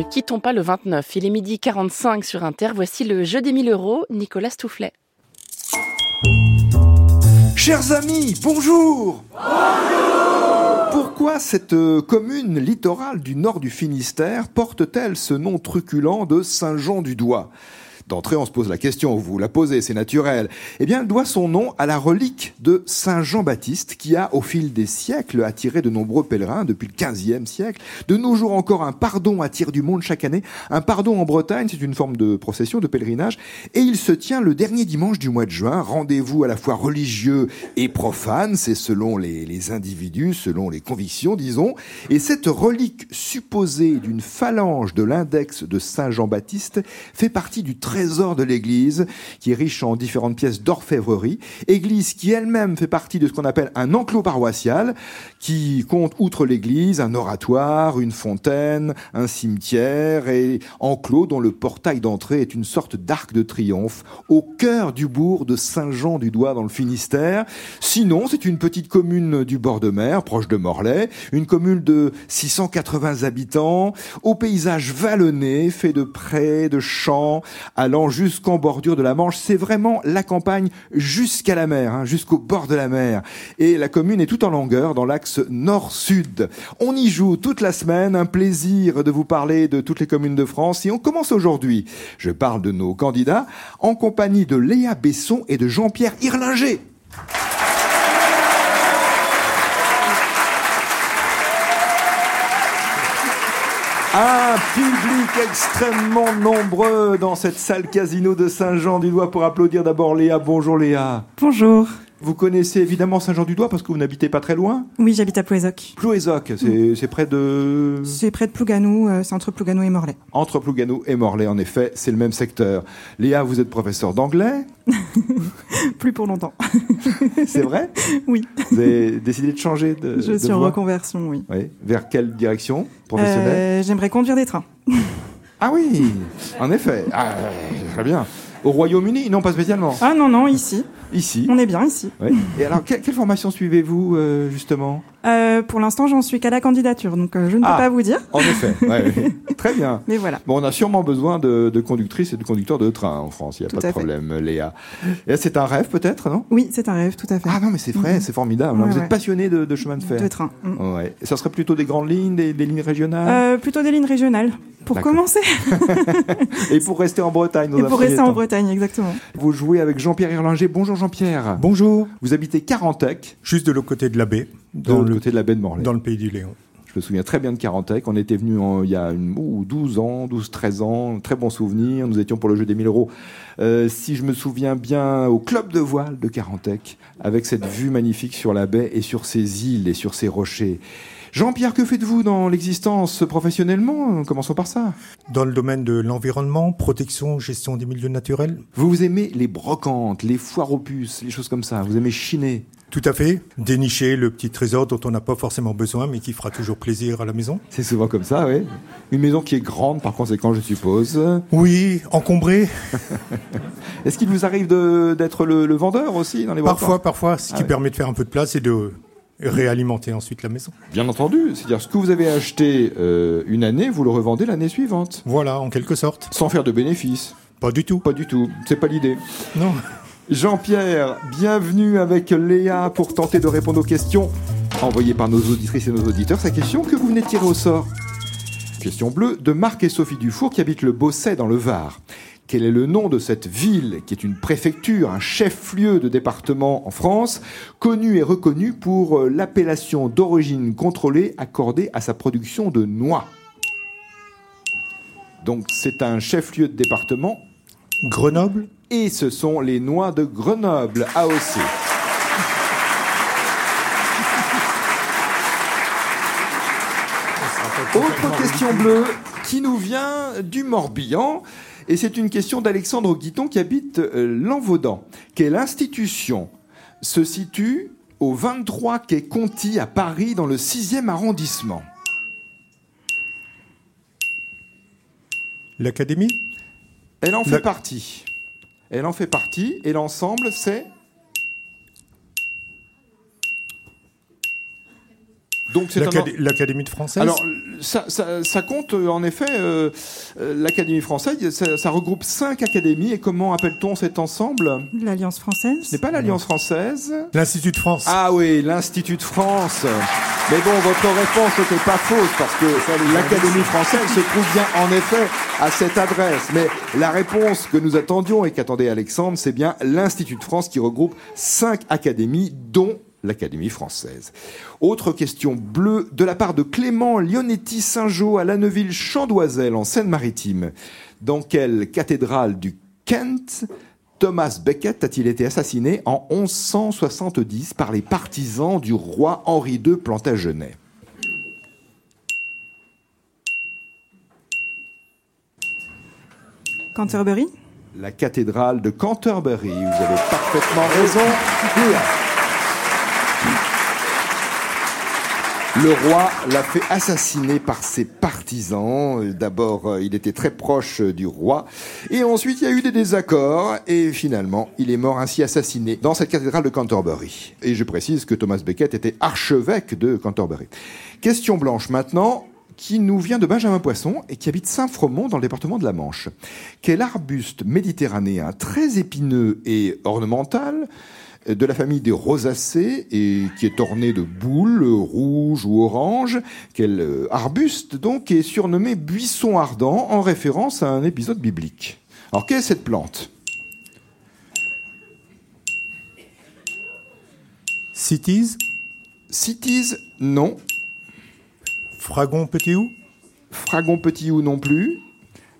ne quittons pas le 29. Il est midi 45 sur Inter. Voici le jeu des 1000 euros. Nicolas Stoufflet. Chers amis, bonjour Pourquoi cette euh, commune littorale du nord du Finistère porte-t-elle ce nom truculent de Saint-Jean-du-Doigt D'entrée, on se pose la question, vous la posez, c'est naturel. Eh bien, elle doit son nom à la relique de Saint Jean-Baptiste qui a, au fil des siècles, attiré de nombreux pèlerins depuis le 15e siècle. De nos jours encore, un pardon attire du monde chaque année. Un pardon en Bretagne, c'est une forme de procession, de pèlerinage. Et il se tient le dernier dimanche du mois de juin. Rendez-vous à la fois religieux et profane. C'est selon les, les individus, selon les convictions, disons. Et cette relique supposée d'une phalange de l'index de Saint Jean-Baptiste fait partie du très trésor de l'église, qui est riche en différentes pièces d'orfèvrerie. Église qui elle-même fait partie de ce qu'on appelle un enclos paroissial, qui compte, outre l'église, un oratoire, une fontaine, un cimetière et enclos dont le portail d'entrée est une sorte d'arc de triomphe au cœur du bourg de Saint-Jean-du-Doigt dans le Finistère. Sinon, c'est une petite commune du bord de mer, proche de Morlaix, une commune de 680 habitants, au paysage vallonné, fait de prés, de champs, allant jusqu'en bordure de la Manche. C'est vraiment la campagne jusqu'à la mer, hein, jusqu'au bord de la mer. Et la commune est tout en longueur dans l'axe nord-sud. On y joue toute la semaine. Un plaisir de vous parler de toutes les communes de France. Et on commence aujourd'hui. Je parle de nos candidats en compagnie de Léa Besson et de Jean-Pierre Irlinger. Un public extrêmement nombreux dans cette salle casino de Saint-Jean-du-Doigt pour applaudir d'abord Léa. Bonjour Léa. Bonjour. Vous connaissez évidemment Saint-Jean-du-Doigt parce que vous n'habitez pas très loin Oui, j'habite à Plouézoc. Plouézoc, c'est près de... C'est près de Plouganou, euh, c'est entre Plouganou et Morlaix. Entre Plouganou et Morlaix, en effet, c'est le même secteur. Léa, vous êtes professeur d'anglais Plus pour longtemps. c'est vrai? Oui. Vous avez décidé de changer de Je suis en reconversion, oui. oui. Vers quelle direction professionnelle? Euh, J'aimerais conduire des trains. ah oui, en effet. Ah, très bien. Au Royaume-Uni? Non, pas spécialement. Ah non, non, ici. Ici. On est bien ici. Oui. Et alors, quelle, formation suivez-vous, euh, justement? Euh, Pour l'instant, j'en suis qu'à la candidature, donc euh, je ne peux ah, pas vous dire. En effet, ouais, très bien. Mais voilà. Bon, on a sûrement besoin de, de conductrices et de conducteurs de train en France, il n'y a pas de problème, Léa. Et c'est un rêve, peut-être, non? Oui, c'est un rêve, tout à fait. Ah non, mais c'est vrai, c'est formidable. vous êtes passionné de, de, chemin de fer De train. Mm. Ouais. Et ça serait plutôt des grandes lignes, des, des lignes régionales? Euh, Plutôt des lignes régionales, pour commencer. et pour rester en Bretagne, dans Et pour rester en Bretagne, exactement. Vous jouez avec Jean-Pierre Irlinger. Bonjour Jean-Pierre. Bonjour. Vous habitez Carantec. Juste de l'autre côté de la baie. Dans le côté de la baie de Morlaix. Dans le pays du Léon. Je me souviens très bien de Carantec. On était venu il y a une, 12 ans, 12, 13 ans. Très bon souvenir. Nous étions pour le jeu des 1000 euros. Euh, si je me souviens bien, au club de voile de Carantec, avec cette vue magnifique sur la baie et sur ses îles et sur ses rochers. Jean-Pierre, que faites-vous dans l'existence professionnellement? Commençons par ça. Dans le domaine de l'environnement, protection, gestion des milieux naturels. Vous aimez les brocantes, les foires aux puces, les choses comme ça. Vous aimez chiner. Tout à fait. Dénicher le petit trésor dont on n'a pas forcément besoin, mais qui fera toujours plaisir à la maison. C'est souvent comme ça, oui. Une maison qui est grande, par conséquent, je suppose. Oui, encombrée. Est-ce qu'il vous arrive d'être le, vendeur aussi dans les Parfois, parfois, ce qui ah permet de faire un peu de place et de réalimenter ensuite la maison. Bien entendu, c'est-à-dire ce que vous avez acheté euh, une année, vous le revendez l'année suivante. Voilà, en quelque sorte. Sans faire de bénéfices. Pas du tout. Pas du tout, c'est pas l'idée. Non. Jean-Pierre, bienvenue avec Léa pour tenter de répondre aux questions envoyées par nos auditrices et nos auditeurs. Sa question que vous venez de tirer au sort. Question bleue de Marc et Sophie Dufour qui habitent le Bosset dans le Var. Quel est le nom de cette ville qui est une préfecture, un chef-lieu de département en France, connue et reconnue pour euh, l'appellation d'origine contrôlée accordée à sa production de noix? Donc c'est un chef-lieu de département. Grenoble Et ce sont les noix de Grenoble, AOC. Autre question bleue qui nous vient du Morbihan. Et c'est une question d'Alexandre Guiton qui habite euh, l'Envaudan. Quelle institution se situe au 23 quai Conti à Paris dans le 6e arrondissement L'Académie? Elle en fait partie. Elle en fait partie et l'ensemble c'est Donc c'est un L'Académie de française Alors, ça, ça, ça compte euh, en effet euh, euh, l'Académie française. Ça, ça regroupe cinq académies. Et comment appelle-t-on cet ensemble? L'Alliance française. Ce n'est pas l'Alliance française. L'Institut de France. Ah oui, l'Institut de France. Mais bon, votre réponse n'était pas fausse parce que l'Académie française se trouve bien en effet à cette adresse. Mais la réponse que nous attendions et qu'attendait Alexandre, c'est bien l'Institut de France qui regroupe cinq académies, dont l'Académie française. Autre question bleue de la part de Clément Lionetti Saint-Jean à Lanneuville-Chandoiselle en Seine-Maritime. Dans quelle cathédrale du Kent Thomas Becket a-t-il été assassiné en 1170 par les partisans du roi Henri II Plantagenet? Canterbury? La cathédrale de Canterbury. Vous avez parfaitement raison. Le roi l'a fait assassiner par ses partisans. D'abord, euh, il était très proche euh, du roi. Et ensuite, il y a eu des désaccords. Et finalement, il est mort ainsi assassiné dans cette cathédrale de Canterbury. Et je précise que Thomas Becket était archevêque de Canterbury. Question blanche maintenant qui nous vient de Benjamin Poisson et qui habite Saint-Fromont dans le département de la Manche. Quel arbuste méditerranéen très épineux et ornemental de la famille des rosacées et qui est orné de boules rouges ou oranges. Quel euh, arbuste donc est surnommé buisson ardent en référence à un épisode biblique. Alors quelle est cette plante? Cities Cities, non. Fragon Petit Hou Fragon petit ou non plus.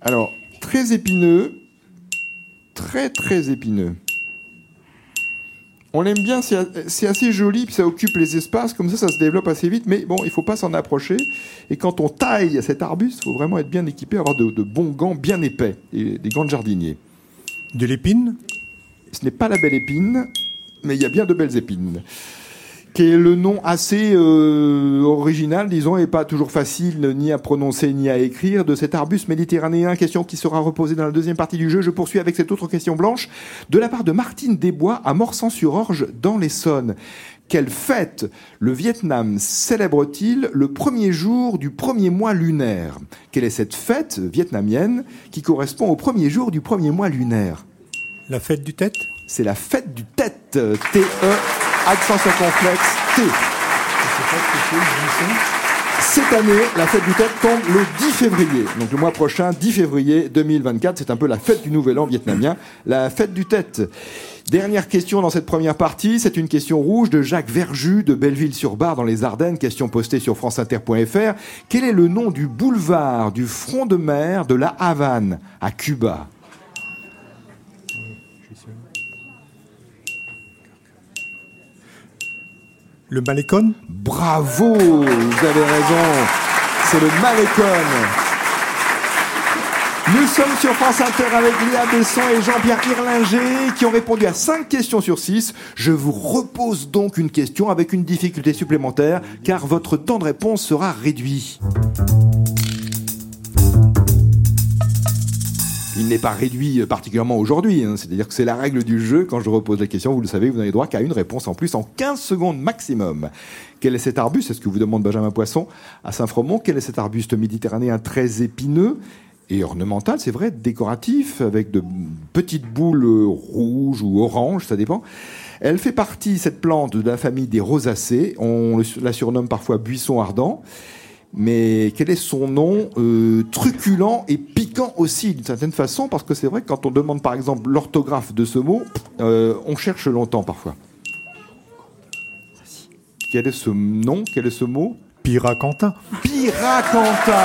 Alors, très épineux. Très, très épineux. On l'aime bien, c'est assez joli, puis ça occupe les espaces, comme ça, ça se développe assez vite, mais bon, il faut pas s'en approcher. Et quand on taille cet arbuste, il faut vraiment être bien équipé, avoir de, de bons gants bien épais, et des gants de jardinier. De l'épine? Ce n'est pas la belle épine, mais il y a bien de belles épines. Qui est le nom assez euh, original, disons, et pas toujours facile ni à prononcer ni à écrire, de cet arbuste méditerranéen. Question qui sera reposée dans la deuxième partie du jeu. Je poursuis avec cette autre question blanche, de la part de Martine Desbois à Morsan-sur-Orge, dans l'Essonne. Quelle fête le Vietnam célèbre-t-il le premier jour du premier mois lunaire? Quelle est cette fête vietnamienne qui correspond au premier jour du premier mois lunaire? La fête du tête? C'est la fête du tête. T-E, accent circonflexe, T. Cette année, la fête du tête tombe le 10 février. Donc le mois prochain, 10 février 2024, c'est un peu la fête du nouvel an vietnamien, la fête du tête. Dernière question dans cette première partie, c'est une question rouge de Jacques Verjus de Belleville-sur-Bar dans les Ardennes, question postée sur franceinter.fr. Quel est le nom du boulevard du front de mer de la Havane à Cuba? Le Malécon Bravo, vous avez raison. C'est le Malécon. Nous sommes sur France Inter avec Léa Besson et Jean-Pierre Irlinger qui ont répondu à 5 questions sur 6. Je vous repose donc une question avec une difficulté supplémentaire car votre temps de réponse sera réduit. Il n'est pas réduit euh, particulièrement aujourd'hui, hein. c'est-à-dire que c'est la règle du jeu. Quand je repose la question, vous le savez, vous n'avez droit qu'à une réponse en plus en 15 secondes maximum. Quel est cet arbuste? C'est ce que vous demande Benjamin Poisson à Saint-Fromont. Quel est cet arbuste méditerranéen très épineux et ornemental, c'est vrai, décoratif, avec de petites boules euh, rouges ou oranges, ça dépend. Elle fait partie, cette plante, de la famille des rosacées. On la surnomme parfois buisson ardent. Mais quel est son nom euh, Truculent et piquant aussi, d'une certaine façon, parce que c'est vrai que quand on demande par exemple l'orthographe de ce mot, euh, on cherche longtemps parfois. Quel est ce nom Quel est ce mot? Piracanta Piracanta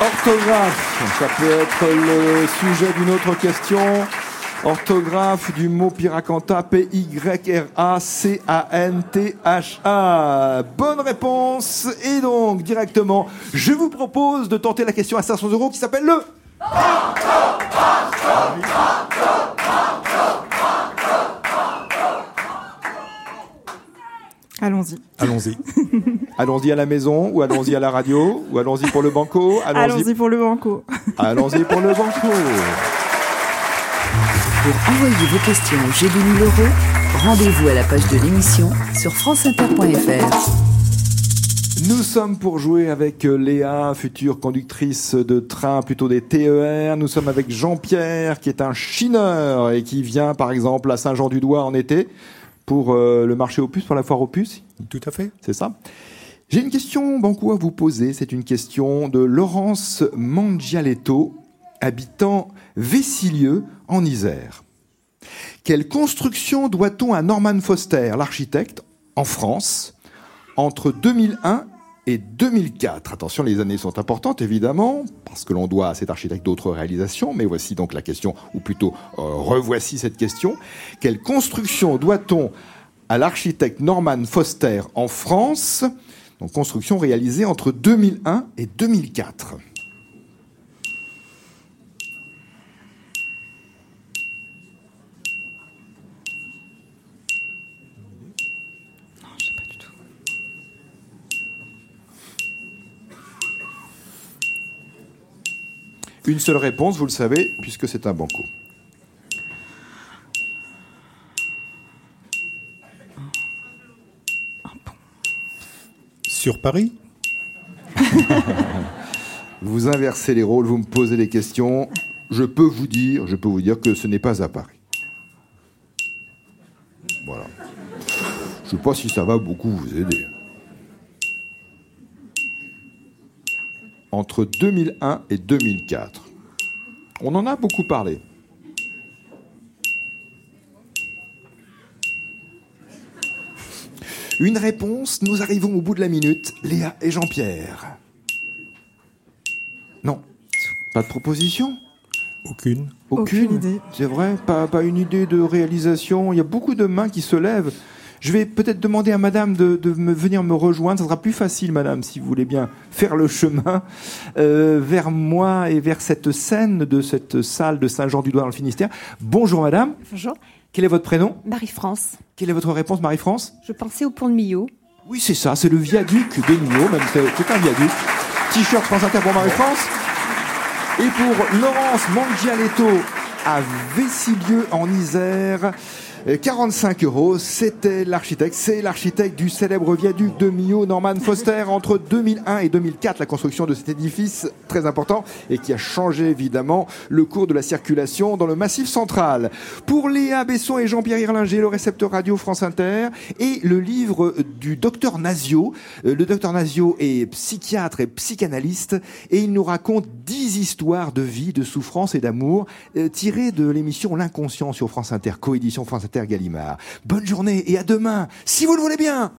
Orthographe, ça peut être le sujet d'une autre question. Orthographe du mot Piracanta, P-Y-R-A-C-A-N-T-H-A. Bonne réponse. Et donc, directement, je vous propose de tenter la question à 500 euros qui s'appelle le... Allons-y. Allons-y. Allons-y à la maison, ou allons-y à la radio, ou allons-y pour le banco, allons-y Allons-y pour le banco. allons-y pour le banco. Pour envoyer vos questions au 1000 euros, Rendez-vous à la page de l'émission sur franceinter.fr. Nous sommes pour jouer avec euh, Léa, future conductrice de train, plutôt des TER. Nous sommes avec Jean-Pierre, qui est un chineur et qui vient, par exemple, à Saint-Jean-du-Doigt en été pour euh, le marché opus, pour la foire opus. Tout à fait. C'est ça. J'ai une question, Banco, à vous poser. C'est une question de Laurence Mangialetto, habitant Vessilieux, en Isère. Quelle construction doit-on à Norman Foster, l'architecte, en France, entre 2001 et 2004 Attention, les années sont importantes, évidemment, parce que l'on doit à cet architecte d'autres réalisations, mais voici donc la question, ou plutôt euh, revoici cette question. Quelle construction doit-on à l'architecte Norman Foster en France? Donc construction réalisée entre 2001 et 2004. Une seule réponse, vous le savez, puisque c'est un banco. Sur Paris Vous inversez les rôles, vous me posez des questions. Je peux vous dire, je peux vous dire que ce n'est pas à Paris. Voilà. Je ne sais pas si ça va beaucoup vous aider. Entre 2001 et 2004. On en a beaucoup parlé. Une réponse, nous arrivons au bout de la minute, Léa et Jean-Pierre. Non, pas de proposition? Aucune? Aucune idée. C'est vrai, pas, pas une idée de réalisation. Il y a beaucoup de mains qui se lèvent. Je vais peut-être demander à madame de, de me, venir me rejoindre. Ça sera plus facile, madame, si vous voulez bien faire le chemin euh, vers moi et vers cette scène de cette salle de Saint-Jean-du-Doigt dans le Finistère. Bonjour, madame. Bonjour. Quel est votre prénom? Marie-France. Quelle est votre réponse, Marie-France? Je pensais au pont de Millau. Oui, c'est ça, c'est le viaduc des Millau, même c'est c'est un viaduc. T-shirt France Inter pour Marie-France. Et pour Laurence Mangialetto à Vessilieux en Isère. Euh, 45 euros, c'était l'architecte, c'est l'architecte du célèbre viaduc de Millau, Norman Foster, entre 2001 et 2004, la construction de cet édifice très important et qui a changé évidemment le cours de la circulation dans le massif central. Pour Léa Besson et Jean-Pierre Irlinger, le récepteur radio France Inter et le livre du docteur Nazio. Euh, Le docteur Nazio est psychiatre et psychanalyste et il nous raconte 10 histoires de vie, de souffrance et d'amour euh, tirées de l'émission L'inconscient sur France Inter, coédition France Inter Bonne journée et à demain, si vous le voulez bien